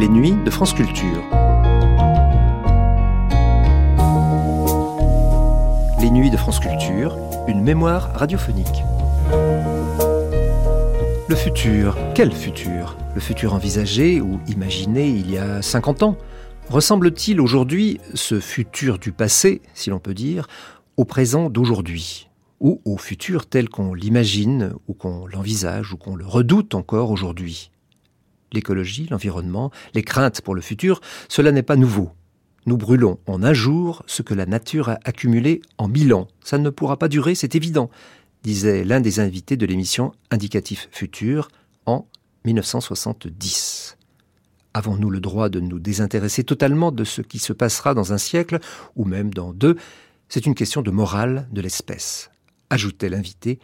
les nuits de France Culture. Les nuits de France Culture, une mémoire radiophonique. Le futur, quel futur? Le futur envisagé ou imaginé il y a 50 ans? Ressemble-t-il aujourd'hui, ce futur du passé, si l'on peut dire, au présent d'aujourd'hui? Ou au futur tel qu'on l'imagine, ou qu'on l'envisage, ou qu'on le redoute encore aujourd'hui? L'écologie, l'environnement, les craintes pour le futur, cela n'est pas nouveau. Nous brûlons en un jour ce que la nature a accumulé en mille ans. Ça ne pourra pas durer, c'est évident, disait l'un des invités de l'émission Indicatif Futur en 1970. Avons-nous le droit de nous désintéresser totalement de ce qui se passera dans un siècle, ou même dans deux? C'est une question de morale de l'espèce ajoutait l'invité,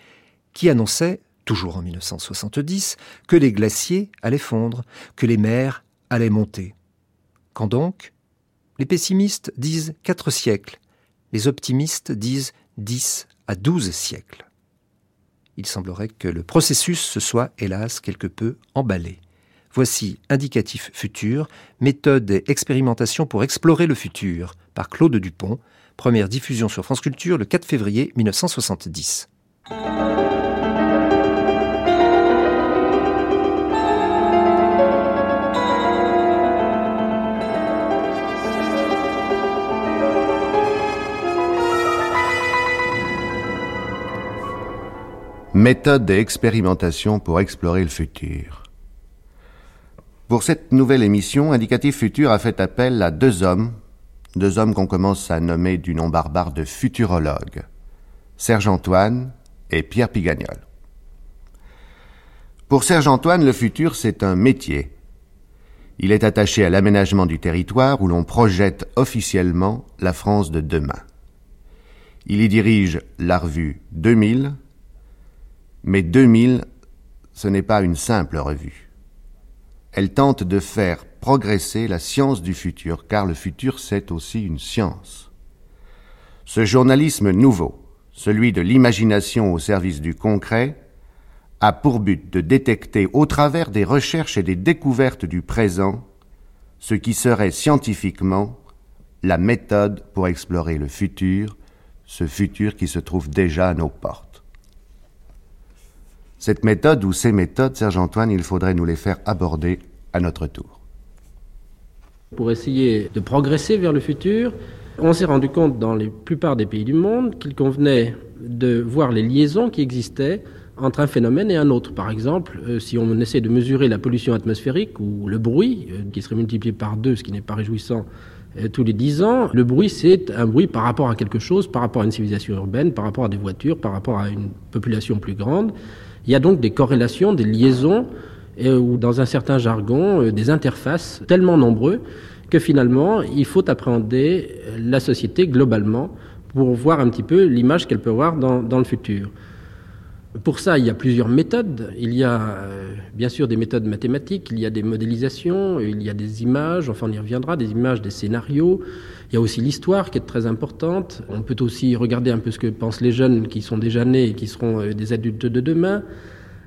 qui annonçait, toujours en 1970, que les glaciers allaient fondre, que les mers allaient monter. Quand donc Les pessimistes disent quatre siècles, les optimistes disent dix à douze siècles. Il semblerait que le processus se soit, hélas, quelque peu emballé. Voici Indicatif futur, méthode et expérimentation pour explorer le futur, par Claude Dupont, Première diffusion sur France Culture le 4 février 1970. Méthode et expérimentation pour explorer le futur. Pour cette nouvelle émission, Indicatif Futur a fait appel à deux hommes deux hommes qu'on commence à nommer du nom barbare de futurologues, Serge Antoine et Pierre Pigagnol. Pour Serge Antoine, le futur, c'est un métier. Il est attaché à l'aménagement du territoire où l'on projette officiellement la France de demain. Il y dirige la revue 2000, mais 2000, ce n'est pas une simple revue. Elle tente de faire progresser la science du futur, car le futur c'est aussi une science. Ce journalisme nouveau, celui de l'imagination au service du concret, a pour but de détecter au travers des recherches et des découvertes du présent ce qui serait scientifiquement la méthode pour explorer le futur, ce futur qui se trouve déjà à nos portes. Cette méthode ou ces méthodes, Serge Antoine, il faudrait nous les faire aborder à notre tour. Pour essayer de progresser vers le futur, on s'est rendu compte dans la plupart des pays du monde qu'il convenait de voir les liaisons qui existaient entre un phénomène et un autre. Par exemple, euh, si on essaie de mesurer la pollution atmosphérique ou le bruit, euh, qui serait multiplié par deux, ce qui n'est pas réjouissant, euh, tous les dix ans, le bruit, c'est un bruit par rapport à quelque chose, par rapport à une civilisation urbaine, par rapport à des voitures, par rapport à une population plus grande. Il y a donc des corrélations, des liaisons ou dans un certain jargon, euh, des interfaces tellement nombreux que finalement, il faut appréhender la société globalement pour voir un petit peu l'image qu'elle peut avoir dans, le futur. Pour ça, il y a plusieurs méthodes. Il y a euh, bien sûr des méthodes mathématiques, il y a des modélisations, il y a des images, enfin on y reviendra, des images, des scénarios. Il y a aussi l'histoire qui est très importante. On peut aussi regarder un peu ce que pensent les jeunes qui sont déjà nés et qui seront euh, des adultes de demain.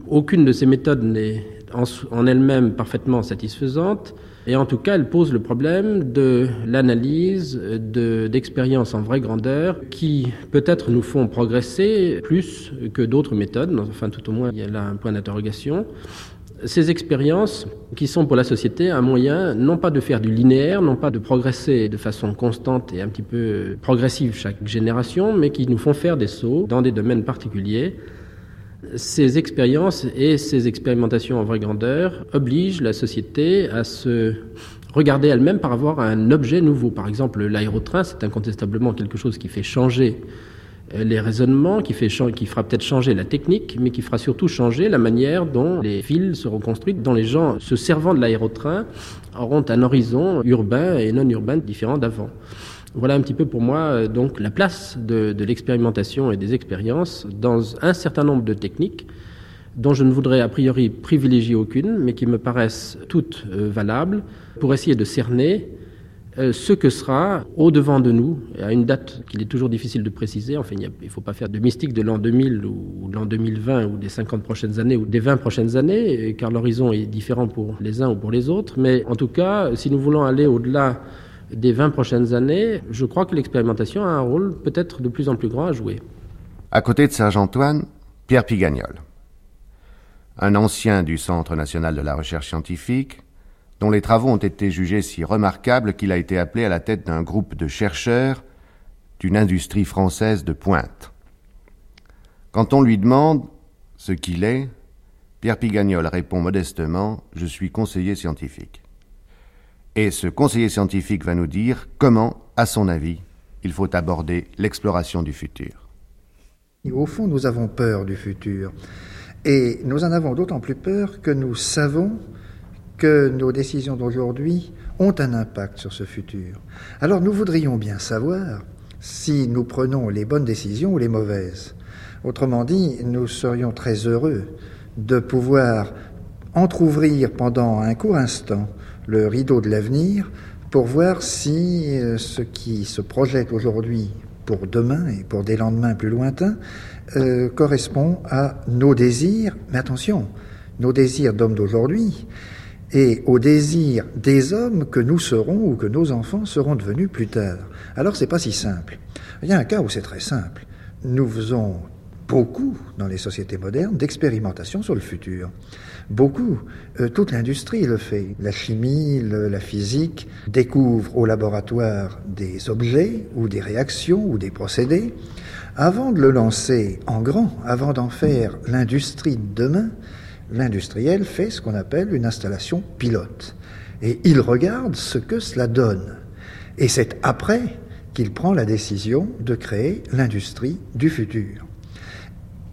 Aucune de ces méthodes n'est en, elle-même parfaitement satisfaisante, et en tout cas, elle pose le problème de l'analyse d'expériences en vraie grandeur qui peut-être nous font progresser plus que d'autres méthodes, enfin tout au moins il y a là un point d'interrogation. Ces expériences qui sont pour la société un moyen non pas de faire du linéaire, non pas de progresser de façon constante et un petit peu progressive chaque génération, mais qui nous font faire des sauts dans des domaines particuliers ces expériences et ces expérimentations en vraie grandeur obligent la société à se regarder elle-même par rapport à un objet nouveau. Par exemple, l'aérotrain, c'est incontestablement quelque chose qui fait changer les raisonnements, qui, fait, fera peut-être changer la technique, mais qui fera surtout changer la manière dont les villes seront construites, dont les gens, se servant de l'aérotrain, auront un horizon urbain et non urbain différent d'avant. Voilà un petit peu pour moi euh, donc la place de, l'expérimentation et des expériences dans un certain nombre de techniques dont je ne voudrais a priori privilégier aucune, mais qui me paraissent toutes euh, valables pour essayer de cerner euh, ce que sera au-devant de nous, à une date qu'il est toujours difficile de préciser. Enfin, il ne faut pas faire de mystique de l'an 2000 ou de l'an 2020 ou des 50 prochaines années ou des 20 prochaines années, car l'horizon est différent pour les uns ou pour les autres. Mais en tout cas, si nous voulons aller au-delà des 20 prochaines années, je crois que l'expérimentation a un rôle peut-être de plus en plus grand à jouer. À côté de Serge-Antoine, Pierre Pigagnol, un ancien du Centre national de la recherche scientifique, dont les travaux ont été jugés si remarquables qu'il a été appelé à la tête d'un groupe de chercheurs d'une industrie française de pointe. Quand on lui demande ce qu'il est, Pierre Pigagnol répond modestement Je suis conseiller scientifique. Et ce conseiller scientifique va nous dire comment, à son avis, il faut aborder l'exploration du futur. Au fond, nous avons peur du futur. Et nous en avons d'autant plus peur que nous savons que nos décisions d'aujourd'hui ont un impact sur ce futur. Alors nous voudrions bien savoir si nous prenons les bonnes décisions ou les mauvaises. Autrement dit, nous serions très heureux de pouvoir entr'ouvrir pendant un court instant le rideau de l'avenir pour voir si euh, ce qui se projette aujourd'hui pour demain et pour des lendemains plus lointains euh, correspond à nos désirs, mais attention, nos désirs d'hommes d'aujourd'hui et aux désirs des hommes que nous serons ou que nos enfants seront devenus plus tard. Alors c'est pas si simple. Il y a un cas où c'est très simple. Nous faisons beaucoup dans les sociétés modernes d'expérimentation sur le futur. Beaucoup. Euh, toute l'industrie le fait. La chimie, la physique découvrent au laboratoire des objets ou des réactions ou des procédés. Avant de le lancer en grand, avant d'en faire l'industrie de demain, l'industriel fait ce qu'on appelle une installation pilote. Et il regarde ce que cela donne. Et c'est après qu'il prend la décision de créer l'industrie du futur.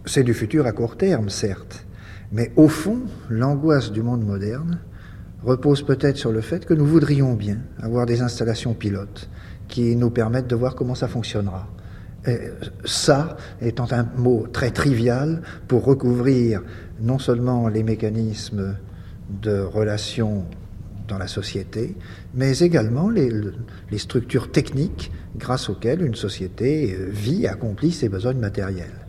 C'est du futur à court terme, certes, mais au fond, l'angoisse du monde moderne repose peut-être sur le fait que nous voudrions bien avoir des installations pilotes qui nous permettent de voir comment ça fonctionnera. Ça étant un mot très trivial pour recouvrir non seulement les mécanismes de relations dans la société, mais également les, structures techniques grâce auxquelles une société vit, accomplit ses besoins matériels.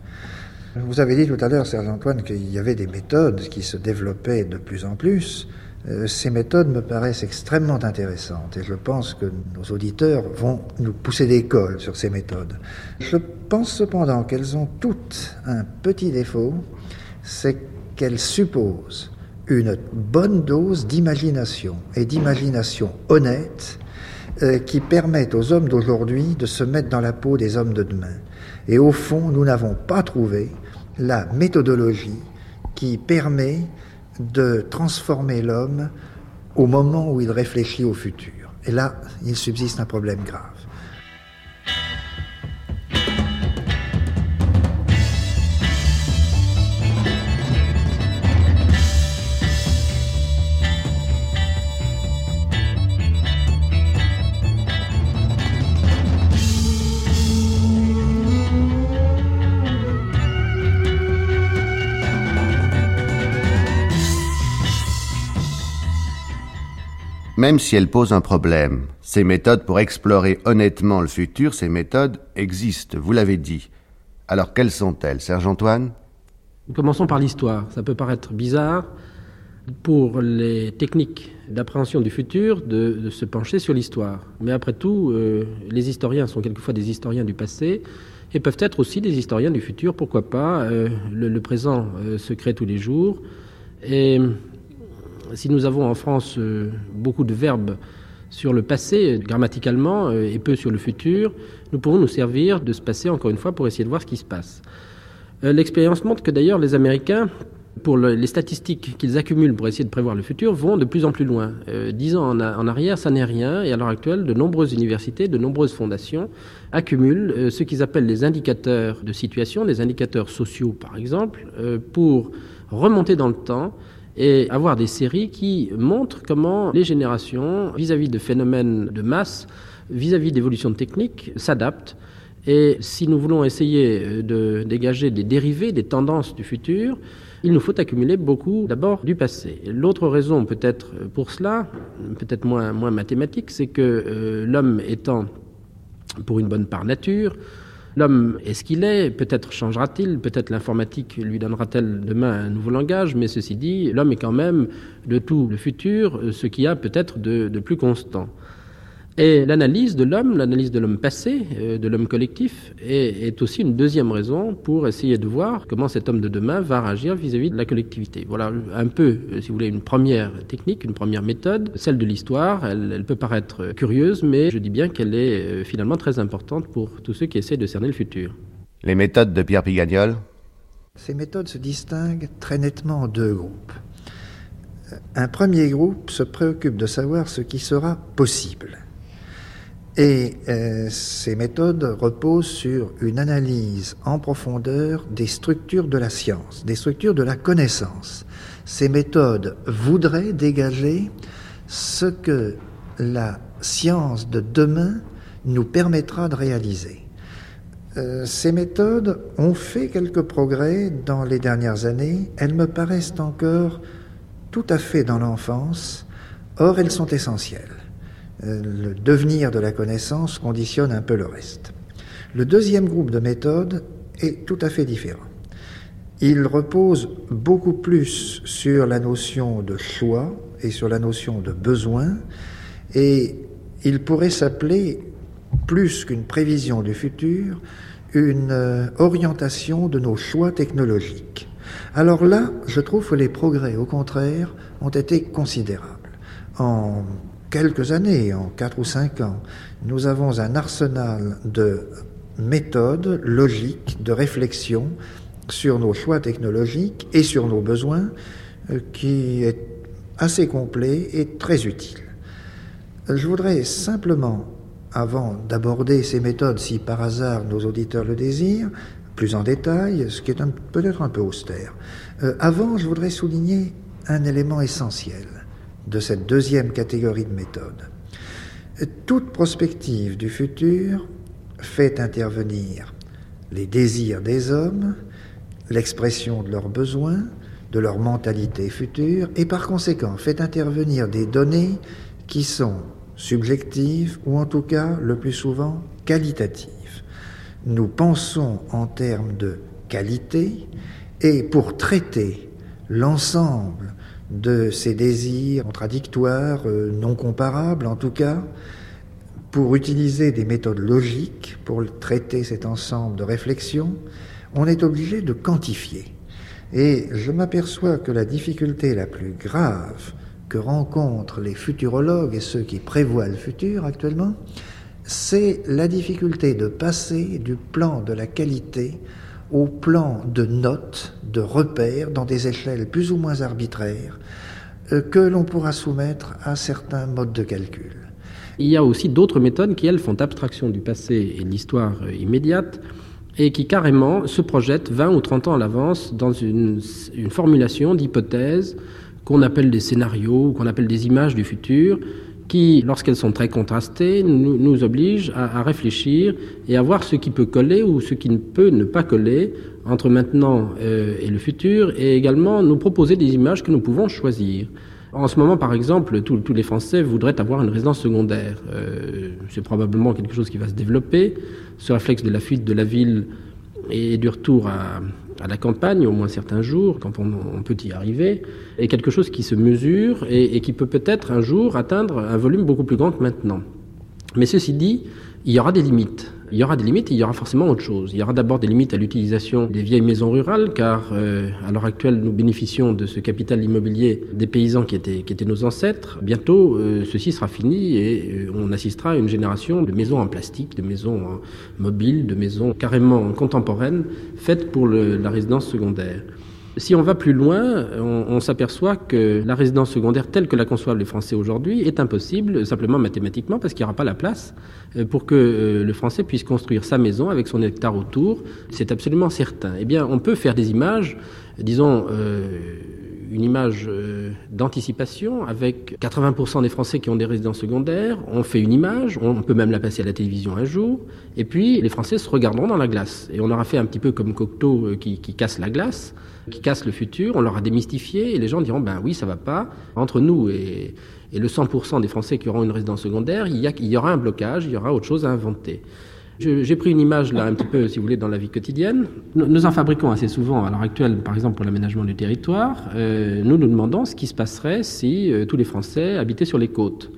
Vous avez dit tout à l'heure, Serge Antoine, qu'il y avait des méthodes qui se développaient de plus en plus. Euh, ces méthodes me paraissent extrêmement intéressantes et je pense que nos auditeurs vont nous pousser des cols sur ces méthodes. Je pense cependant qu'elles ont toutes un petit défaut, c'est qu'elles supposent une bonne dose d'imagination et d'imagination honnête euh, qui permettent aux hommes d'aujourd'hui de se mettre dans la peau des hommes de demain. Et au fond, nous n'avons pas trouvé la méthodologie qui permet de transformer l'homme au moment où il réfléchit au futur. Et là, il subsiste un problème grave. Même si elles posent un problème, ces méthodes pour explorer honnêtement le futur, ces méthodes existent, vous l'avez dit. Alors quelles sont-elles, Serge Antoine? Commençons par l'histoire. Ça peut paraître bizarre pour les techniques d'appréhension du futur de, se pencher sur l'histoire. Mais après tout, euh, les historiens sont quelquefois des historiens du passé et peuvent être aussi des historiens du futur, pourquoi pas. Euh, le, présent euh, se crée tous les jours. Et si nous avons en France euh, beaucoup de verbes sur le passé, grammaticalement, euh, et peu sur le futur, nous pourrons nous servir de ce passé, encore une fois, pour essayer de voir ce qui se passe. Euh, l'expérience montre que d'ailleurs les Américains, pour les statistiques qu'ils accumulent pour essayer de prévoir le futur, vont de plus en plus loin. Dix ans en, arrière, ça n'est rien, et à l'heure actuelle, de nombreuses universités, de nombreuses fondations accumulent ce qu'ils appellent les indicateurs de situation, les indicateurs sociaux par exemple, pour remonter dans le temps et avoir des séries qui montrent comment les générations, vis-à-vis de phénomènes de masse, vis-à-vis d'évolutions techniques, s'adaptent. Et si nous voulons essayer de dégager des dérivés, des tendances du futur, il nous faut accumuler beaucoup d'abord du passé. L'autre raison peut-être pour cela, peut-être moins, moins mathématique, c'est que euh, l'homme étant pour une bonne part nature, L'homme est ce qu'il est, peut-être changera-t-il, peut-être l'informatique lui donnera-t-elle demain un nouveau langage, mais ceci dit, l'homme est quand même de tout le futur ce qu'il y a peut-être de, de plus constant. Et l'analyse de l'homme, l'analyse de l'homme passé, euh, de l'homme collectif, est, aussi une deuxième raison pour essayer de voir comment cet homme de demain va réagir vis-à-vis de la collectivité. Voilà un peu, euh, si vous voulez, une première technique, une première méthode, celle de l'histoire. Elle, peut paraître curieuse, mais je dis bien qu'elle est euh, finalement très importante pour tous ceux qui essaient de cerner le futur. Les méthodes de Pierre Pigagnol? Ces méthodes se distinguent très nettement en deux groupes. Un premier groupe se préoccupe de savoir ce qui sera possible et euh, ces méthodes reposent sur une analyse en profondeur des structures de la science, des structures de la connaissance. Ces méthodes voudraient dégager ce que la science de demain nous permettra de réaliser. Euh, ces méthodes ont fait quelques progrès dans les dernières années. Elles me paraissent encore tout à fait dans l'enfance, or elles sont essentielles. Euh, le devenir de la connaissance conditionne un peu le reste. Le deuxième groupe de méthodes est tout à fait différent. Il repose beaucoup plus sur la notion de choix et sur la notion de besoin, et il pourrait s'appeler, plus qu'une prévision du futur, une euh, orientation de nos choix technologiques. Alors là, je trouve que les progrès, au contraire, ont été considérables. En quelques années, en quatre ou cinq ans, nous avons un arsenal de méthodes logiques, de réflexion sur nos choix technologiques et sur nos besoins euh, qui est assez complet et très utile. Je voudrais simplement, avant d'aborder ces méthodes, si par hasard nos auditeurs le désirent, plus en détail, ce qui est peut-être un peu austère, euh, avant, je voudrais souligner un élément essentiel de cette deuxième catégorie de méthodes. Toute prospective du futur fait intervenir les désirs des hommes, l'expression de leurs besoins, de leur mentalité future, et par conséquent fait intervenir des données qui sont subjectives ou en tout cas le plus souvent qualitatives. Nous pensons en termes de qualité et pour traiter l'ensemble de ces désirs contradictoires, euh, non comparables en tout cas, pour utiliser des méthodes logiques pour traiter cet ensemble de réflexions, on est obligé de quantifier. Et je m'aperçois que la difficulté la plus grave que rencontrent les futurologues et ceux qui prévoient le futur actuellement, c'est la difficulté de passer du plan de la qualité au plan de notes, de repères, dans des échelles plus ou moins arbitraires, euh, que l'on pourra soumettre à certains modes de calcul. Il y a aussi d'autres méthodes qui, elles, font abstraction du passé et de l'histoire euh, immédiate et qui carrément se projettent 20 ou 30 ans à l'avance dans une, formulation d'hypothèses qu'on appelle des scénarios ou qu'on appelle des images du futur qui, lorsqu'elles sont très contrastées, nous, nous obligent à, réfléchir et à voir ce qui peut coller ou ce qui ne peut ne pas coller entre maintenant euh, et le futur, et également nous proposer des images que nous pouvons choisir. En ce moment, par exemple, tous, les Français voudraient avoir une résidence secondaire. Euh, c'est probablement quelque chose qui va se développer. Ce réflexe de la fuite de la ville et du retour à, à la campagne, au moins certains jours, quand on, peut y arriver, est quelque chose qui se mesure et, qui peut peut-être un jour atteindre un volume beaucoup plus grand que maintenant. Mais ceci dit, il y aura des limites. Il y aura des limites et il y aura forcément autre chose. Il y aura d'abord des limites à l'utilisation des vieilles maisons rurales, car euh, à l'heure actuelle, nous bénéficions de ce capital immobilier des paysans qui étaient, nos ancêtres. Bientôt, euh, ceci sera fini et euh, on assistera à une génération de maisons en plastique, de maisons mobiles, de maisons carrément contemporaines, faites pour la résidence secondaire. Si on va plus loin, on, s'aperçoit que la résidence secondaire telle que la conçoivent les Français aujourd'hui est impossible, simplement mathématiquement, parce qu'il n'y aura pas la place euh, pour que euh, le Français puisse construire sa maison avec son hectare autour. C'est absolument certain. Eh bien, on peut faire des images, disons, euh, une image d'anticipation avec 80% des Français qui ont des résidences secondaires. On fait une image, on peut même la passer à la télévision un jour, et puis les Français se regarderont dans la glace. Et on aura fait un petit peu comme Cocteau qui, qui casse la glace qui cassent le futur, on leur a démystifié et les gens diront ben oui, ça va pas. Entre nous et, le 100% des Français qui auront une résidence secondaire, il y, il y, aura un blocage, il y aura autre chose à inventer. J'ai pris une image là un petit peu, si vous voulez, dans la vie quotidienne. Nous, en fabriquons assez souvent à l'heure actuelle, par exemple pour l'aménagement du territoire. Euh, nous nous demandons ce qui se passerait si euh, tous les Français habitaient sur les côtes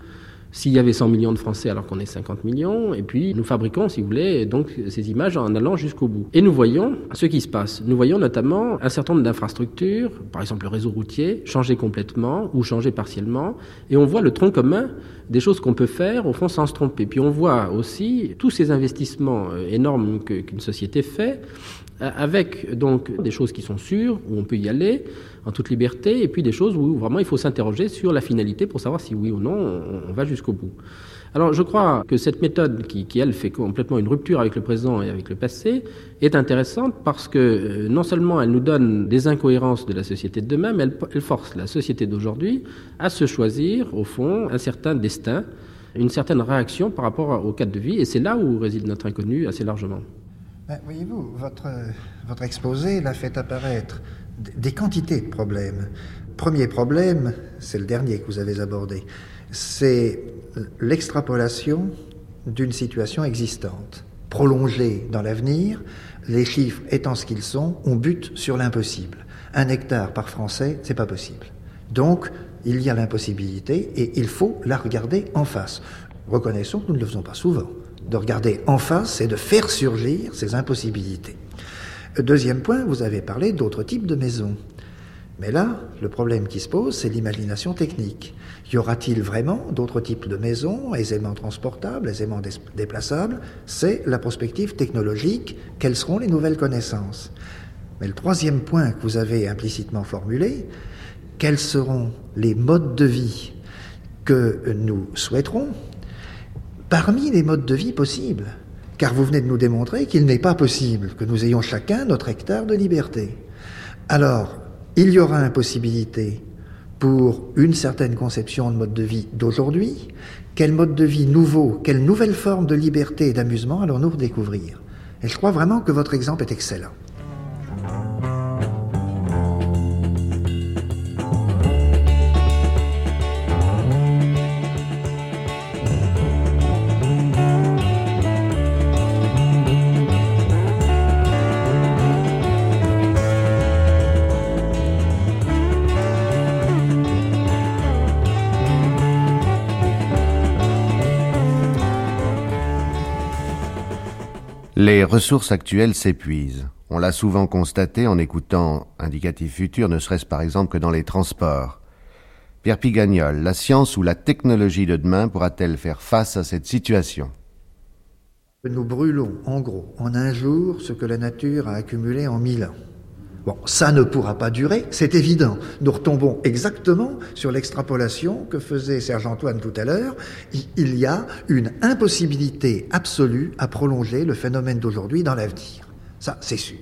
s'il y avait 100 millions de Français alors qu'on est 50 millions, et puis nous fabriquons, si vous voulez, donc ces images en allant jusqu'au bout. Et nous voyons ce qui se passe. Nous voyons notamment un certain nombre d'infrastructures, par exemple le réseau routier, changer complètement ou changer partiellement, et on voit le tronc commun des choses qu'on peut faire au fond sans se tromper. Puis on voit aussi tous ces investissements euh, énormes qu'une société fait avec donc des choses qui sont sûres, où on peut y aller en toute liberté, et puis des choses où vraiment il faut s'interroger sur la finalité pour savoir si oui ou non on, va jusqu'au bout. Alors je crois que cette méthode qui, elle, fait complètement une rupture avec le présent et avec le passé, est intéressante parce que euh, non seulement elle nous donne des incohérences de la société de demain, mais elle, elle force la société d'aujourd'hui à se choisir, au fond, un certain destin, une certaine réaction par rapport au cadre de vie, et c'est là où réside notre inconnu assez largement. Ben, voyez-vous, votre, exposé l'a fait apparaître des quantités de problèmes. Premier problème, c'est le dernier que vous avez abordé, c'est l'extrapolation d'une situation existante, prolongée dans l'avenir, les chiffres étant ce qu'ils sont, on bute sur l'impossible. Un hectare par Français, c'est pas possible. Donc, il y a l'impossibilité et il faut la regarder en face. Reconnaissons que nous ne le faisons pas souvent de regarder en face et de faire surgir ces impossibilités. Deuxième point, vous avez parlé d'autres types de maisons. Mais là, le problème qui se pose, c'est l'imagination technique. Y aura-t-il vraiment d'autres types de maisons aisément transportables, aisément déplaçables? C'est la prospective technologique. Quelles seront les nouvelles connaissances? Mais le troisième point que vous avez implicitement formulé, quels seront les modes de vie que nous souhaiterons? Parmi les modes de vie possibles. Car vous venez de nous démontrer qu'il n'est pas possible que nous ayons chacun notre hectare de liberté. Alors, il y aura impossibilité pour une certaine conception de mode de vie d'aujourd'hui. Quel mode de vie nouveau, quelle nouvelle forme de liberté et d'amusement allons-nous redécouvrir? Et je crois vraiment que votre exemple est excellent. Ressources actuelles s'épuisent. On l'a souvent constaté en écoutant Indicatif Futur, ne serait-ce par exemple que dans les transports. Pierre Pigagnol, la science ou la technologie de demain pourra-t-elle faire face à cette situation? Nous brûlons, en gros, en un jour, ce que la nature a accumulé en mille ans. Bon, ça ne pourra pas durer, c'est évident. Nous retombons exactement sur l'extrapolation que faisait Serge Antoine tout à l'heure. Il y a une impossibilité absolue à prolonger le phénomène d'aujourd'hui dans l'avenir. Ça, c'est sûr.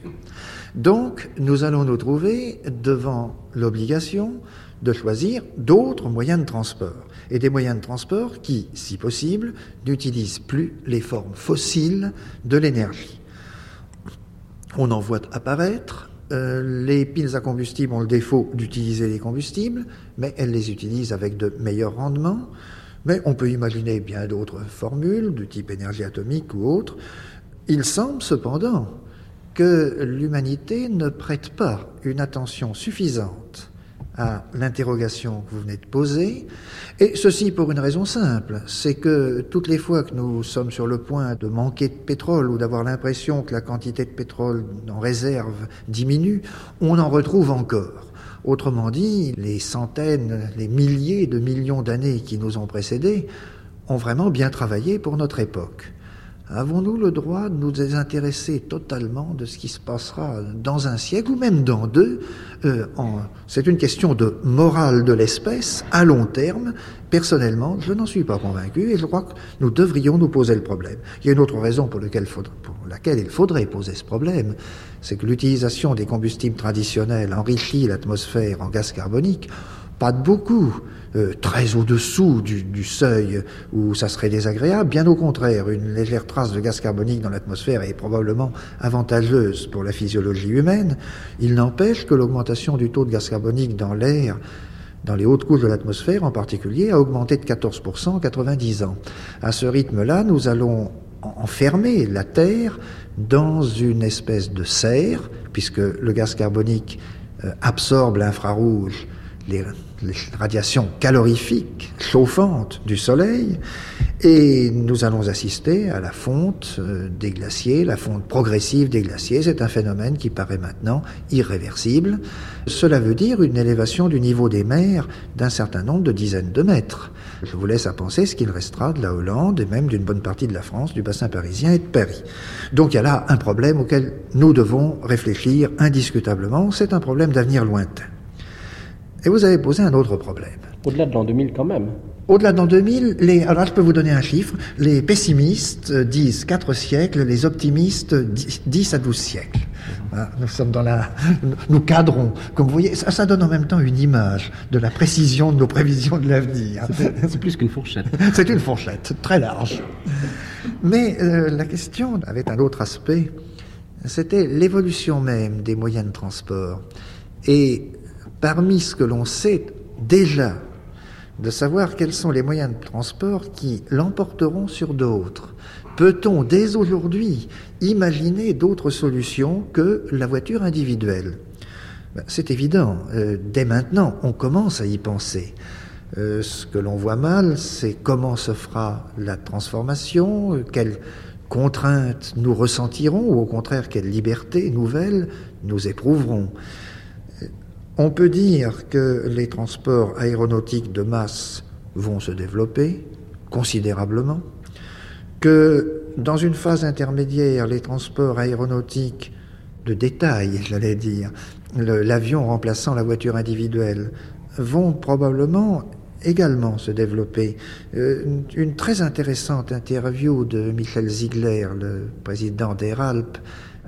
Donc, nous allons nous trouver devant l'obligation de choisir d'autres moyens de transport. Et des moyens de transport qui, si possible, n'utilisent plus les formes fossiles de l'énergie. On en voit apparaître euh, les piles à combustible ont le défaut d'utiliser les combustibles, mais elles les utilisent avec de meilleurs rendements. Mais on peut imaginer bien d'autres formules, du type énergie atomique ou autre. Il semble cependant que l'humanité ne prête pas une attention suffisante à l'interrogation que vous venez de poser, et ceci pour une raison simple, c'est que toutes les fois que nous sommes sur le point de manquer de pétrole ou d'avoir l'impression que la quantité de pétrole en réserve diminue, on en retrouve encore. Autrement dit, les centaines, les milliers de millions d'années qui nous ont précédés ont vraiment bien travaillé pour notre époque. Avons-nous le droit de nous désintéresser totalement de ce qui se passera dans un siècle ou même dans deux euh, C'est une question de morale de l'espèce à long terme. Personnellement, je n'en suis pas convaincu et je crois que nous devrions nous poser le problème. Il y a une autre raison pour, pour laquelle il faudrait poser ce problème, c'est que l'utilisation des combustibles traditionnels enrichit l'atmosphère en gaz carbonique, pas de beaucoup. Euh, très au-dessous du, seuil où ça serait désagréable. Bien au contraire, une légère trace de gaz carbonique dans l'atmosphère est probablement avantageuse pour la physiologie humaine. Il n'empêche que l'augmentation du taux de gaz carbonique dans l'air dans les hautes couches de l'atmosphère en particulier, a augmenté de 14% en 90 ans. À ce rythme-là, nous allons enfermer la Terre dans une espèce de serre, puisque le gaz carbonique euh, absorbe l'infrarouge, les, radiations calorifiques, chauffantes du Soleil, et nous allons assister à la fonte euh, des glaciers, la fonte progressive des glaciers. C'est un phénomène qui paraît maintenant irréversible. Cela veut dire une élévation du niveau des mers d'un certain nombre de dizaines de mètres. Je vous laisse à penser ce qu'il restera de la Hollande et même d'une bonne partie de la France, du bassin parisien et de Paris. Donc il y a là un problème auquel nous devons réfléchir indiscutablement. C'est un problème d'avenir lointain. Et vous avez posé un autre problème. Au-delà de l'an 2000 quand même. Au-delà de l'an 2000, les, alors je peux vous donner un chiffre, les pessimistes disent 4 siècles, les optimistes 10 à 12 siècles. nous sommes dans la, nous cadrons. Comme vous voyez, ça, ça, donne en même temps une image de la précision de nos prévisions de l'avenir. C'est plus qu'une fourchette. C'est une fourchette, très large. Mais euh, la question avait un autre aspect, c'était l'évolution même des moyens de transport. Et parmi ce que l'on sait déjà de savoir quels sont les moyens de transport qui l'emporteront sur d'autres. Peut-on dès aujourd'hui imaginer d'autres solutions que la voiture individuelle? Ben, C'est évident, euh, dès maintenant, on commence à y penser. Euh, ce que l'on voit mal, c'est comment se fera la transformation, quelles contraintes nous ressentirons, ou au contraire, quelle liberté nouvelle nous éprouverons. On peut dire que les transports aéronautiques de masse vont se développer considérablement, que dans une phase intermédiaire, les transports aéronautiques de détail, j'allais dire, l'avion remplaçant la voiture individuelle, vont probablement également se développer. Euh, une très intéressante interview de Michel Ziegler, le président d'Airalp,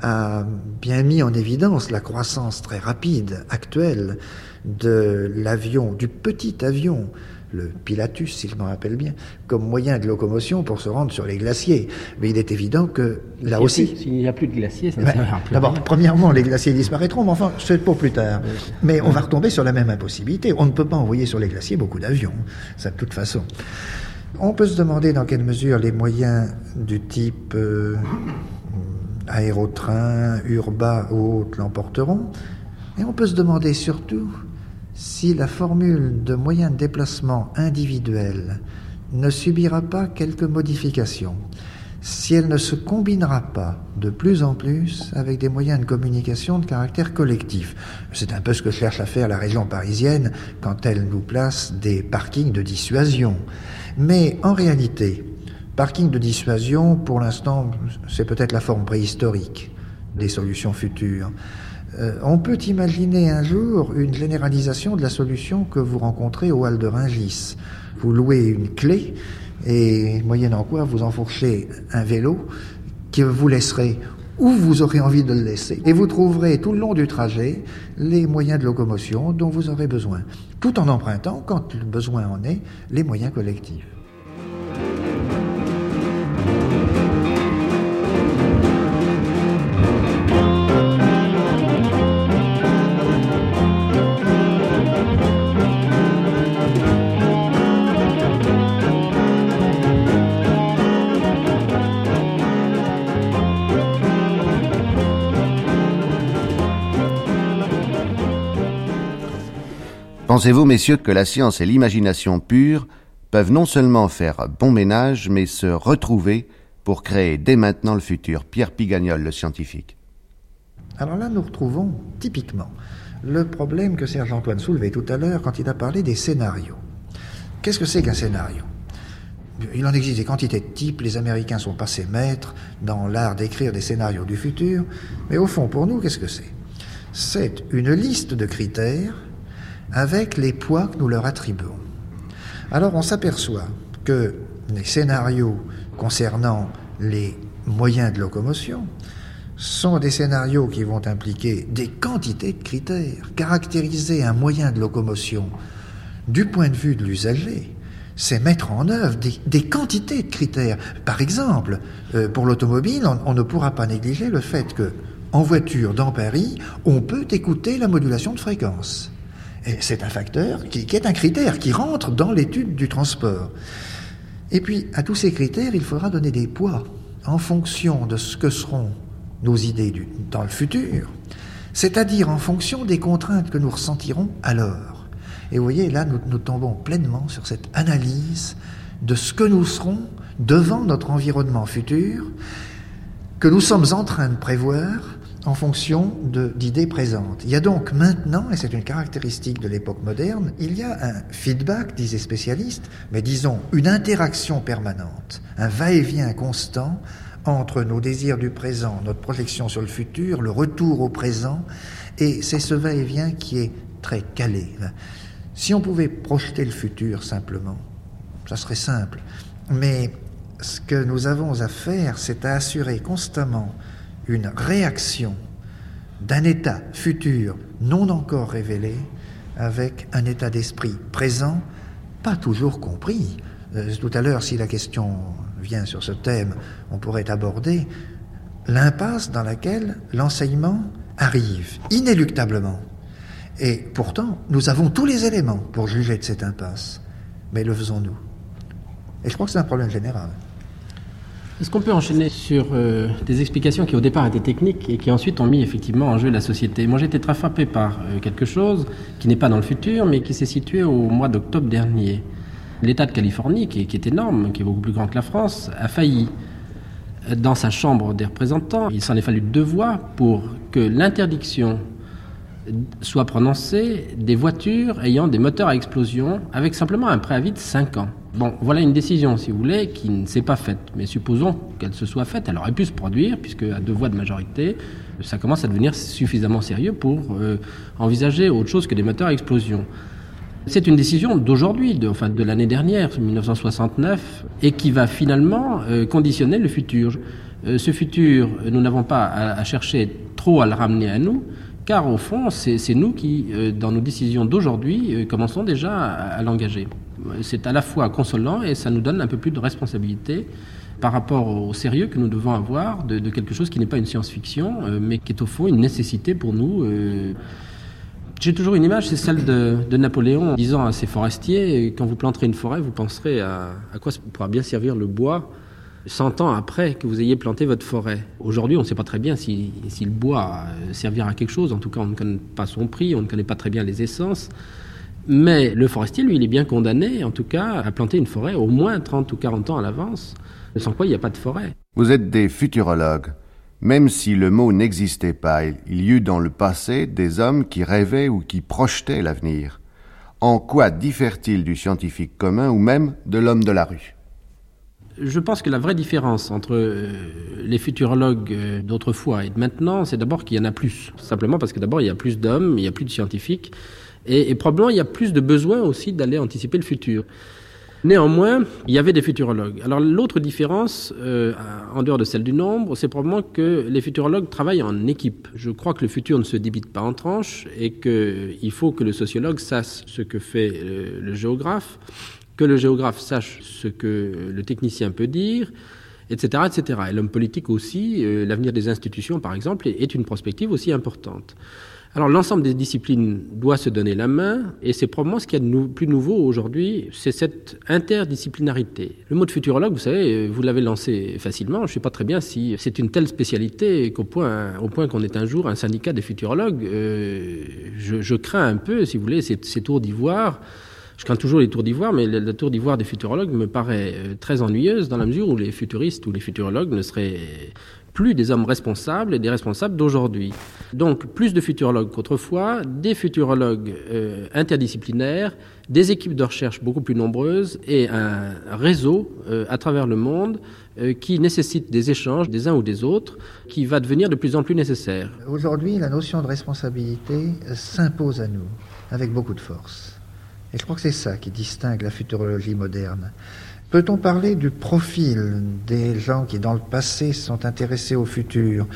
a bien mis en évidence la croissance très rapide actuelle de l'avion, du petit avion, le Pilatus, si je me rappelle bien, comme moyen de locomotion pour se rendre sur les glaciers. Mais il est évident que là aussi. S'il n'y a plus de glaciers, ça D'abord, premièrement, les glaciers disparaîtront, mais enfin, c'est pour plus tard. Mais on va retomber sur la même impossibilité. On ne peut pas envoyer sur les glaciers beaucoup d'avions, ça de toute façon. On peut se demander dans quelle mesure les moyens du type euh, aérotrain, urbain ou autres l'emporteront. Et on peut se demander surtout si la formule de moyens de déplacement individuel ne subira pas quelques modifications, si elle ne se combinera pas de plus en plus avec des moyens de communication de caractère collectif. C'est un peu ce que cherche à faire la région parisienne quand elle nous place des parkings de dissuasion. Mais en réalité, Parking de dissuasion, pour l'instant, c'est peut-être la forme préhistorique des solutions futures. Euh, on peut imaginer un jour une généralisation de la solution que vous rencontrez au hall de Ringis. Vous louez une clé et, moyennant quoi, vous enfourchez un vélo que vous laisserez où vous aurez envie de le laisser. Et vous trouverez tout le long du trajet les moyens de locomotion dont vous aurez besoin, tout en empruntant, quand le besoin en est, les moyens collectifs. Pensez-vous, messieurs, que la science et l'imagination pure peuvent non seulement faire bon ménage, mais se retrouver pour créer dès maintenant le futur Pierre Pigagnol, le scientifique? Alors là, nous retrouvons typiquement le problème que Serge Antoine soulevait tout à l'heure quand il a parlé des scénarios. Qu'est-ce que c'est qu'un scénario? Il en existe des quantités de types, les Américains sont passés maîtres dans l'art d'écrire des scénarios du futur, mais au fond, pour nous, qu'est-ce que c'est? C'est une liste de critères avec les poids que nous leur attribuons. Alors on s'aperçoit que les scénarios concernant les moyens de locomotion sont des scénarios qui vont impliquer des quantités de critères. Caractériser un moyen de locomotion du point de vue de l'usager, c'est mettre en œuvre des, quantités de critères. Par exemple, euh, pour l'automobile, on, on, ne pourra pas négliger le fait que, en voiture dans Paris, on peut écouter la modulation de fréquence. Et c'est un facteur qui, est un critère qui rentre dans l'étude du transport. Et puis, à tous ces critères, il faudra donner des poids. en fonction de ce que seront nos idées dans le futur, c'est-à-dire en fonction des contraintes que nous ressentirons alors. Et vous voyez, là, nous, nous tombons pleinement sur cette analyse de ce que nous serons devant notre environnement futur, que nous sommes en train de prévoir en fonction d'idées présentes. Il y a donc maintenant, et c'est une caractéristique de l'époque moderne, il y a un feedback, disent les spécialistes, mais disons une interaction permanente, un va-et-vient constant entre nos désirs du présent, notre projection sur le futur, le retour au présent, et c'est ce va-et-vient qui est très calé. Si on pouvait projeter le futur simplement, ça serait simple, mais ce que nous avons à faire, c'est à assurer constamment une réaction d'un état futur non encore révélé avec un état d'esprit présent, pas toujours compris. Euh, tout à l'heure, si la question vient sur ce thème, on pourrait aborder l'impasse dans laquelle l'enseignement arrive, inéluctablement. Et pourtant, nous avons tous les éléments pour juger de cette impasse. Mais le faisons-nous? Et je crois que c'est un problème général. Est-ce qu'on peut enchaîner sur euh, des explications qui au départ étaient techniques et qui ensuite ont mis effectivement en jeu la société? Moi j'ai été très frappé par euh, quelque chose qui n'est pas dans le futur mais qui s'est situé au mois d'octobre dernier. L'État de Californie, qui est, énorme, qui est beaucoup plus grand que la France, a failli dans sa Chambre des représentants. Il s'en est fallu deux voix pour que l'interdiction soit prononcée des voitures ayant des moteurs à explosion avec simplement un préavis de 5 ans. Bon, voilà une décision, si vous voulez, qui ne s'est pas faite. Mais supposons qu'elle se soit faite, elle aurait pu se produire, puisque à deux voix de majorité, ça commence à devenir suffisamment sérieux pour euh, envisager autre chose que des moteurs à explosion. C'est une décision d'aujourd'hui, de, enfin de l'année dernière, 1969, et qui va finalement euh, conditionner le futur. Euh, ce futur, nous n'avons pas à, chercher trop à le ramener à nous, car au fond, c'est nous qui, dans nos décisions d'aujourd'hui, commençons déjà à l'engager c'est à la fois consolant et ça nous donne un peu plus de responsabilité par rapport au sérieux que nous devons avoir de, quelque chose qui n'est pas une science-fiction, euh, mais qui est au fond une nécessité pour nous. Euh. J'ai toujours une image, c'est celle de, Napoléon disant à ses forestiers, quand vous planterez une forêt, vous penserez à, quoi pourra bien servir le bois 100 ans après que vous ayez planté votre forêt. Aujourd'hui, on ne sait pas très bien si, si, le bois servira à quelque chose. En tout cas, on ne connaît pas son prix, on ne connaît pas très bien les essences. Mais le forestier, lui, il est bien condamné, en tout cas, à planter une forêt au moins 30 ou 40 ans à l'avance, sans quoi il n'y a pas de forêt. Vous êtes des futurologues. Même si le mot n'existait pas, il y eut dans le passé des hommes qui rêvaient ou qui projetaient l'avenir. En quoi diffère-t-il du scientifique commun ou même de l'homme de la rue? Je pense que la vraie différence entre euh, les futurologues euh, d'autrefois et de maintenant, c'est d'abord qu'il y en a plus. Simplement parce que d'abord, il y a plus d'hommes, il y a plus de scientifiques. Et, probablement, il y a plus de besoin aussi d'aller anticiper le futur. Néanmoins, il y avait des futurologues. Alors l'autre différence, euh, en dehors de celle du nombre, c'est probablement que les futurologues travaillent en équipe. Je crois que le futur ne se débite pas en tranches et qu'il faut que le sociologue sache ce que fait euh, le, géographe, que le géographe sache ce que le technicien peut dire, etc. etc. Et l'homme politique aussi, euh, l'avenir des institutions par exemple, est une prospective aussi importante. Alors l'ensemble des disciplines doit se donner la main, et c'est probablement ce qu'il y a de plus nouveau aujourd'hui, c'est cette interdisciplinarité. Le mot de futurologue, vous savez, vous l'avez lancé facilement, je ne sais pas très bien si c'est une telle spécialité qu'au point, qu'on est un jour un syndicat des futurologues, euh, je, crains un peu, si vous voulez, ces, tours d'ivoire. Je crains toujours les tours d'ivoire, mais la, tour d'ivoire des futurologues me paraît euh, très ennuyeuse dans la mesure où les futuristes ou les futurologues ne seraient plus des hommes responsables et des responsables d'aujourd'hui. Donc plus de futurologues qu'autrefois, des futurologues euh, interdisciplinaires, des équipes de recherche beaucoup plus nombreuses et un réseau euh, à travers le monde euh, qui nécessite des échanges des uns ou des autres, qui va devenir de plus en plus nécessaire. Aujourd'hui, la notion de responsabilité s'impose à nous avec beaucoup de force. Et je crois que c'est ça qui distingue la futurologie moderne. Peut-on parler du profil des gens qui, dans le passé, sont intéressés au futur?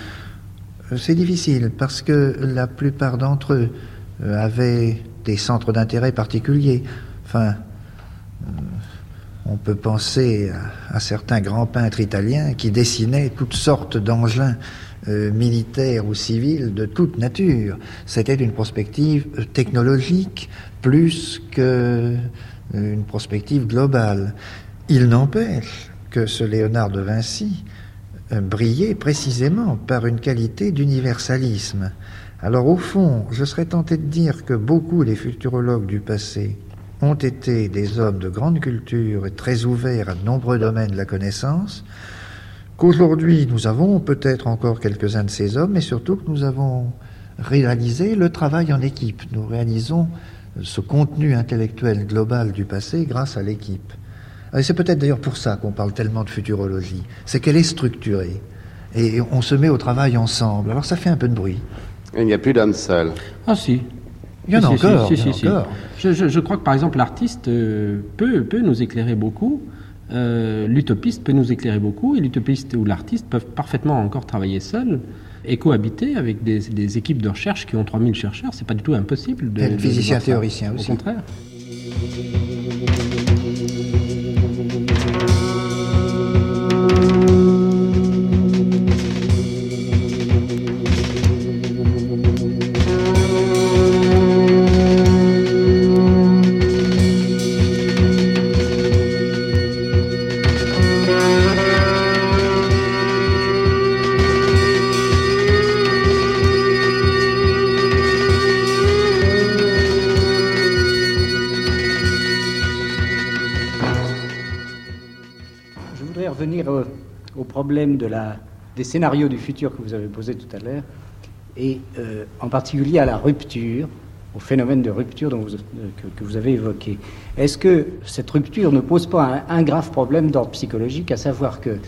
Euh, C'est difficile parce que la plupart d'entre eux euh, avaient des centres d'intérêt particuliers. Enfin, euh, on peut penser à, certains grands peintres italiens qui dessinaient toutes sortes d'engins militaires ou civils de toute nature. C'était une prospective technologique plus qu'une prospective globale. Il n'empêche que ce Léonard de Vinci euh, briller précisément par une qualité d'universalisme. Alors au fond, je serais tenté de dire que beaucoup des futurologues du passé ont été des hommes de grande culture et très ouverts à de nombreux domaines de la connaissance, qu'aujourd'hui nous avons peut-être encore quelques-uns de ces hommes, mais surtout que nous avons réalisé le travail en équipe. Nous réalisons ce contenu intellectuel global du passé grâce à l'équipe. C'est peut-être d'ailleurs pour ça qu'on parle tellement de futurologie, c'est qu'elle est structurée. Et on se met au travail ensemble. Alors ça fait un peu de bruit. Il n'y a plus d'homme seul. Ah si. Il y en a encore. Je, crois que par exemple l'artiste euh, peut, peut nous éclairer beaucoup. Euh, l'utopiste peut nous éclairer beaucoup et l'utopiste ou l'artiste peuvent parfaitement encore travailler seuls et cohabiter avec des, équipes de recherche qui ont 3000 chercheurs. C'est pas du tout impossible. De, et physicien théoricien aussi. Au contraire. Des scénarios du futur que vous avez posé tout à l'heure, et euh, en particulier à la rupture, au phénomène de rupture dont vous, euh, que, vous avez évoqué. Est-ce que cette rupture ne pose pas un, grave problème d'ordre psychologique, à savoir que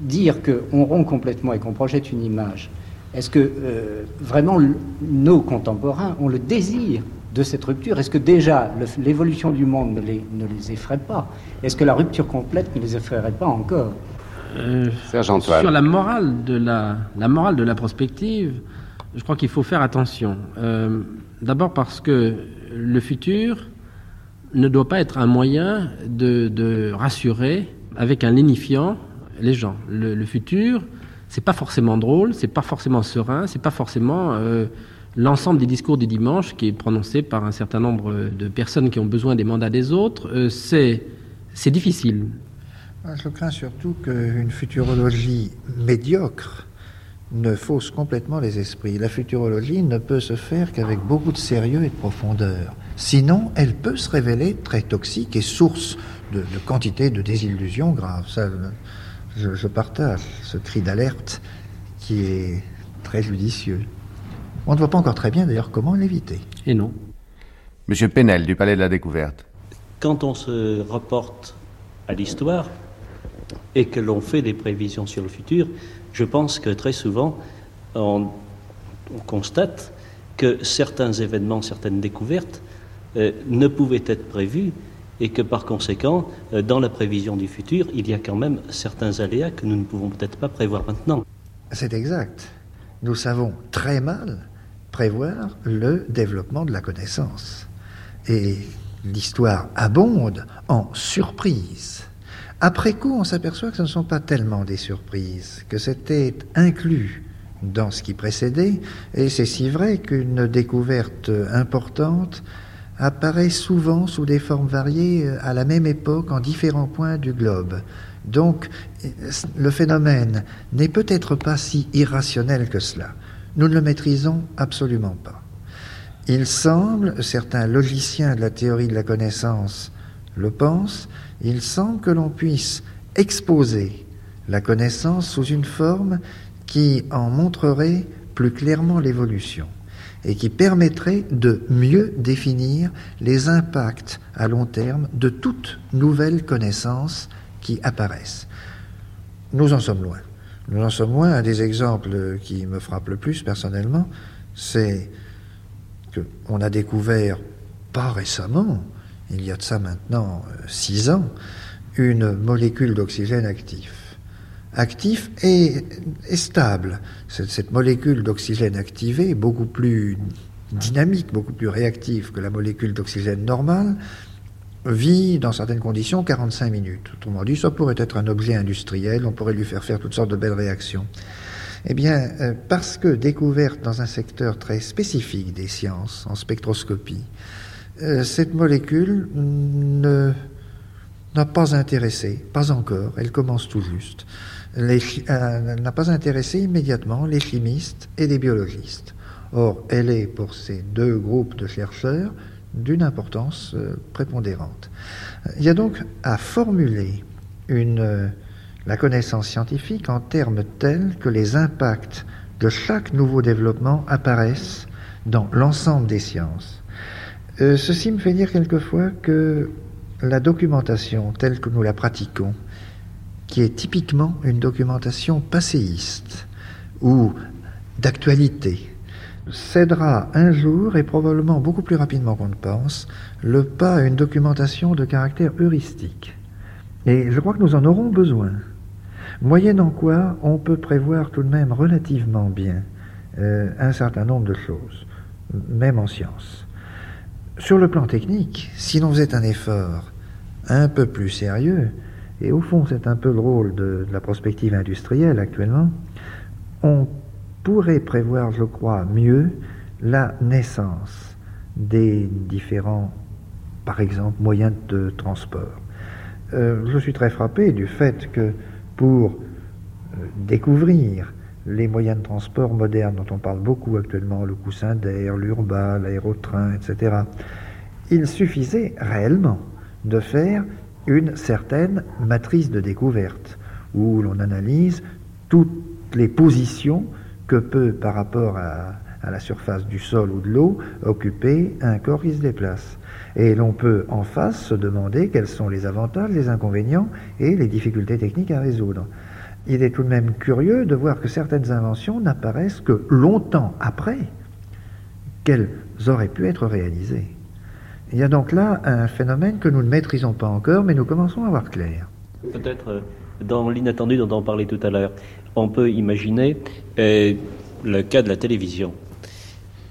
dire qu'on rompt complètement et qu'on projette une image, est-ce que euh, vraiment nos contemporains ont le désir de cette rupture? Est-ce que déjà l'évolution du monde ne les, ne les effraie pas? Est-ce que la rupture complète ne les effraierait pas encore? Euh, sur la morale de la, la morale de la prospective, je crois qu'il faut faire attention. Euh, d'abord parce que le futur ne doit pas être un moyen de, rassurer avec un lénifiant les gens. Le, futur, c'est pas forcément drôle, c'est pas forcément serein, c'est pas forcément euh, l'ensemble des discours du dimanche qui est prononcé par un certain nombre de personnes qui ont besoin des mandats des autres. c'est difficile. Ah, je crains surtout qu'une futurologie médiocre ne fausse complètement les esprits. La futurologie ne peut se faire qu'avec beaucoup de sérieux et de profondeur. Sinon, elle peut se révéler très toxique et source de, quantité de désillusions graves. Ça, je, je partage ce cri d'alerte qui est très judicieux. On ne voit pas encore très bien d'ailleurs comment l'éviter. Et non. Monsieur Penel du Palais de la Découverte. Quand on se reporte à l'histoire, et que l'on fait des prévisions sur le futur, je pense que très souvent, on, constate que certains événements, certaines découvertes euh, ne pouvaient être prévus et que par conséquent, euh, dans la prévision du futur, il y a quand même certains aléas que nous ne pouvons peut-être pas prévoir maintenant. C'est exact. Nous savons très mal prévoir le développement de la connaissance. Et l'histoire abonde en surprises. Après coup, on s'aperçoit que ce ne sont pas tellement des surprises, que c'était inclus dans ce qui précédait, et c'est si vrai qu'une découverte importante apparaît souvent sous des formes variées à la même époque en différents points du globe. Donc le phénomène n'est peut-être pas si irrationnel que cela. Nous ne le maîtrisons absolument pas. Il semble, certains logiciens de la théorie de la connaissance le pensent, il semble que l'on puisse exposer la connaissance sous une forme qui en montrerait plus clairement l'évolution et qui permettrait de mieux définir les impacts à long terme de toute nouvelle connaissance qui apparaissent. Nous en sommes loin. Nous en sommes loin. Un des exemples qui me frappe le plus personnellement, c'est qu'on a découvert, pas récemment, il y a de ça maintenant euh, six ans, une molécule d'oxygène actif. Actif et, stable. Cette, molécule d'oxygène activée beaucoup plus dynamique, beaucoup plus réactive que la molécule d'oxygène normale, vit dans certaines conditions 45 minutes. Autrement dit, ça pourrait être un objet industriel, on pourrait lui faire faire toutes sortes de belles réactions. Eh bien, euh, parce que découverte dans un secteur très spécifique des sciences, en spectroscopie, cette molécule n'a pas intéressé, pas encore, elle commence tout juste, n'a pas intéressé immédiatement les chimistes et les biologistes. Or, elle est pour ces deux groupes de chercheurs d'une importance prépondérante. Il y a donc à formuler une, la connaissance scientifique en termes tels que les impacts de chaque nouveau développement apparaissent dans l'ensemble des sciences. Euh, ceci me fait dire quelquefois que la documentation telle que nous la pratiquons, qui est typiquement une documentation passéiste ou d'actualité, cédera un jour, et probablement beaucoup plus rapidement qu'on ne pense, le pas à une documentation de caractère heuristique. Et je crois que nous en aurons besoin. Moyennant quoi, on peut prévoir tout de même relativement bien euh, un certain nombre de choses, même en sciences. Sur le plan technique, si l'on faisait un effort un peu plus sérieux, et au fond c'est un peu le rôle de, la prospective industrielle actuellement, on pourrait prévoir, je crois, mieux la naissance des différents, par exemple, moyens de transport. Euh, je suis très frappé du fait que pour euh, découvrir les moyens de transport modernes dont on parle beaucoup actuellement, le coussin d'air, l'urba, l'aérotrain, etc., il suffisait réellement de faire une certaine matrice de découverte où l'on analyse toutes les positions que peut, par rapport à, à la surface du sol ou de l'eau, occuper un corps qui se déplace. Et l'on peut en face se demander quels sont les avantages, les inconvénients et les difficultés techniques à résoudre. Il est tout de même curieux de voir que certaines inventions n'apparaissent que longtemps après qu'elles auraient pu être réalisées. Il y a donc là un phénomène que nous ne maîtrisons pas encore, mais nous commençons à voir clair. Peut-être euh, dans l'inattendu dont on parlait tout à l'heure, on peut imaginer euh, le cas de la télévision.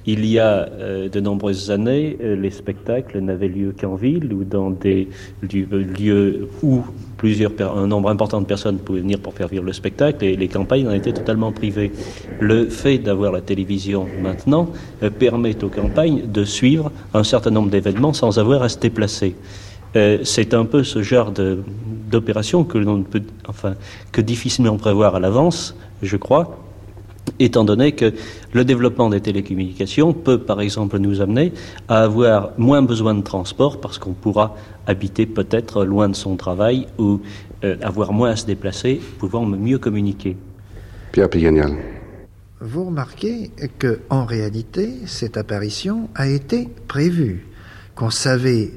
Il y a euh, de nombreuses années, euh, les spectacles n'avaient lieu qu'en ville ou dans des lieux où plusieurs, un nombre important de personnes pouvaient venir pour faire vivre le spectacle et les campagnes en étaient totalement privées. Le fait d'avoir la télévision maintenant euh, permet aux campagnes de suivre un certain nombre d'événements sans avoir à se déplacer. c'est un peu ce genre d'opération que l'on peut, enfin, que difficilement prévoir à l'avance, je crois, étant donné que le développement des télécommunications peut, par exemple, nous amener à avoir moins besoin de transport parce qu'on pourra habiter peut-être loin de son travail ou euh, avoir moins à se déplacer, pouvant mieux communiquer. Pierre Piganial. Vous remarquez que, en réalité, cette apparition a été prévue, qu'on savait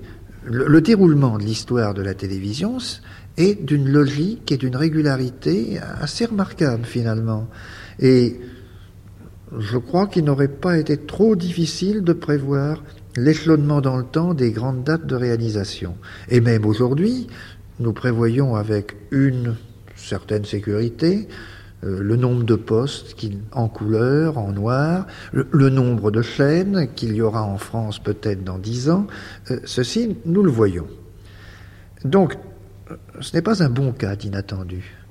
le déroulement de l'histoire de la télévision est d'une logique et d'une régularité assez remarquable finalement. Et je crois qu'il n'aurait pas été trop difficile de prévoir l'échelonnement dans le temps des grandes dates de réalisation. Et même aujourd'hui, nous prévoyons avec une certaine sécurité euh, le nombre de postes en couleur, en noir, le, nombre de chaînes qu'il y aura en France peut-être dans dix ans. Euh, ceci, nous le voyons. Donc, ce n'est pas un bon cas d'inattendu.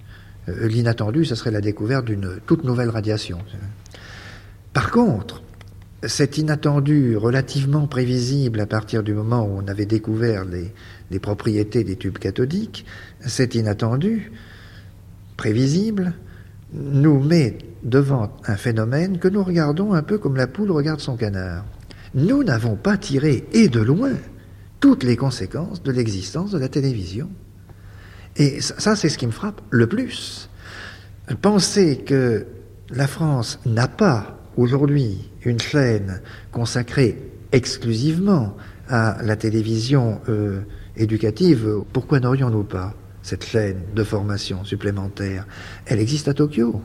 Euh, l'inattendu, ce serait la découverte d'une toute nouvelle radiation. Par contre, cet inattendu relativement prévisible à partir du moment où on avait découvert les, les propriétés des tubes cathodiques, cet inattendu prévisible nous met devant un phénomène que nous regardons un peu comme la poule regarde son canard. Nous n'avons pas tiré, et de loin, toutes les conséquences de l'existence de la télévision. Et ça, c'est ce qui me frappe le plus. Penser que la France n'a pas aujourd'hui une chaîne consacrée exclusivement à la télévision euh, éducative, pourquoi n'aurions-nous pas cette chaîne de formation supplémentaire? Elle existe à Tokyo.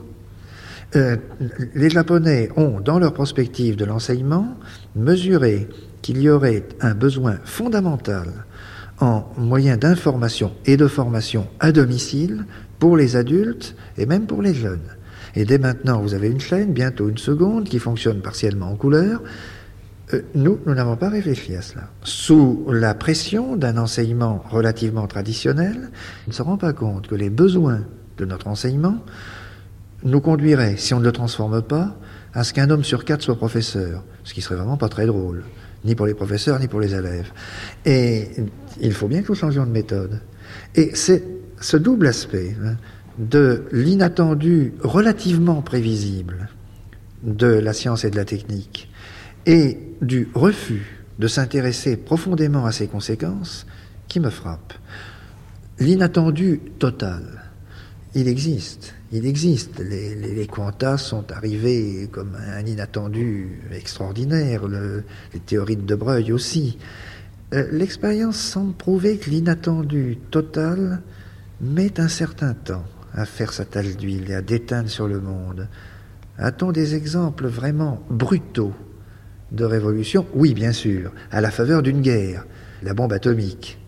Euh, les Japonais ont, dans leur prospective de l'enseignement, mesuré qu'il y aurait un besoin fondamental en moyens d'information et de formation à domicile pour les adultes et même pour les jeunes. Et dès maintenant, vous avez une chaîne, bientôt une seconde, qui fonctionne partiellement en couleur. Euh, nous, nous n'avons pas réfléchi à cela. Sous la pression d'un enseignement relativement traditionnel, on ne se rend pas compte que les besoins de notre enseignement nous conduiraient, si on ne le transforme pas, à ce qu'un homme sur quatre soit professeur, ce qui serait vraiment pas très drôle ni pour les professeurs, ni pour les élèves. Et il faut bien que nous changions de méthode. Et c'est ce double aspect, hein, de l'inattendu relativement prévisible de la science et de la technique et du refus de s'intéresser profondément à ses conséquences qui me frappe. L'inattendu total, il existe. Il existe. Les, quantas sont arrivés comme un inattendu extraordinaire, les théories de De Broglie aussi. Euh, l'expérience semble prouver que l'inattendu total met un certain temps à faire sa tache d'huile et à déteindre sur le monde. A-t-on des exemples vraiment brutaux de révolution? Oui, bien sûr, à la faveur d'une guerre, la bombe atomique.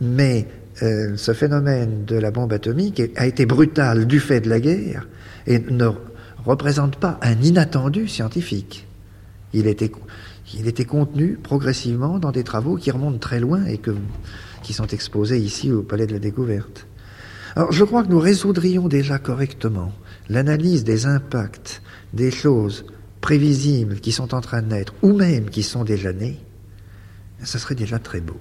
Mais euh, ce phénomène de la bombe atomique a été brutal du fait de la guerre et ne représente pas un inattendu scientifique. Il était, contenu progressivement dans des travaux qui remontent très loin et qui sont exposés ici au Palais de la Découverte. Alors je crois que nous résoudrions déjà correctement l'analyse des impacts des choses prévisibles qui sont en train de naître ou même qui sont déjà nées. Ça serait déjà très beau.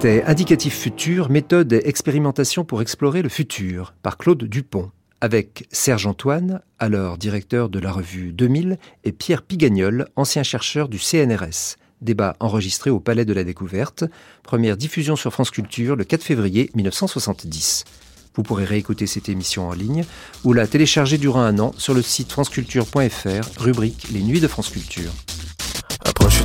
C'était Indicatif Futur, méthode et expérimentation pour explorer le futur, par Claude Dupont, avec Serge Antoine, alors directeur de la revue 2000, et Pierre Pigagnol, ancien chercheur du CNRS. Débat enregistré au Palais de la Découverte, première diffusion sur France Culture le 4 février 1970. Vous pourrez réécouter cette émission en ligne ou la télécharger durant un an sur le site franceculture.fr, rubrique Les Nuits de France Culture.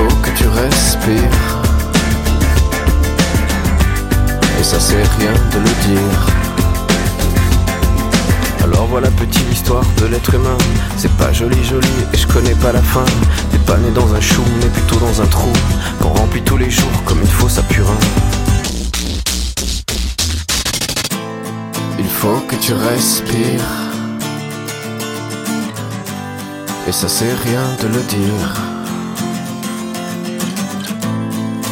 Il faut que tu respires. Et ça c'est rien de le dire. Alors voilà petite histoire de l'être humain. C'est pas joli joli et je connais pas la fin. T'es pas né dans un chou mais plutôt dans un trou. Qu'on remplit tous les jours comme il faut sa purin. Il faut que tu respires. Et ça c'est rien de le dire.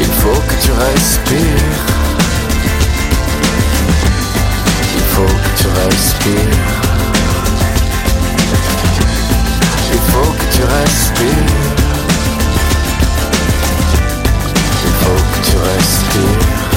Il faut que tu respires. Il faut que tu respires. Il faut que tu respires. Il faut que tu respires.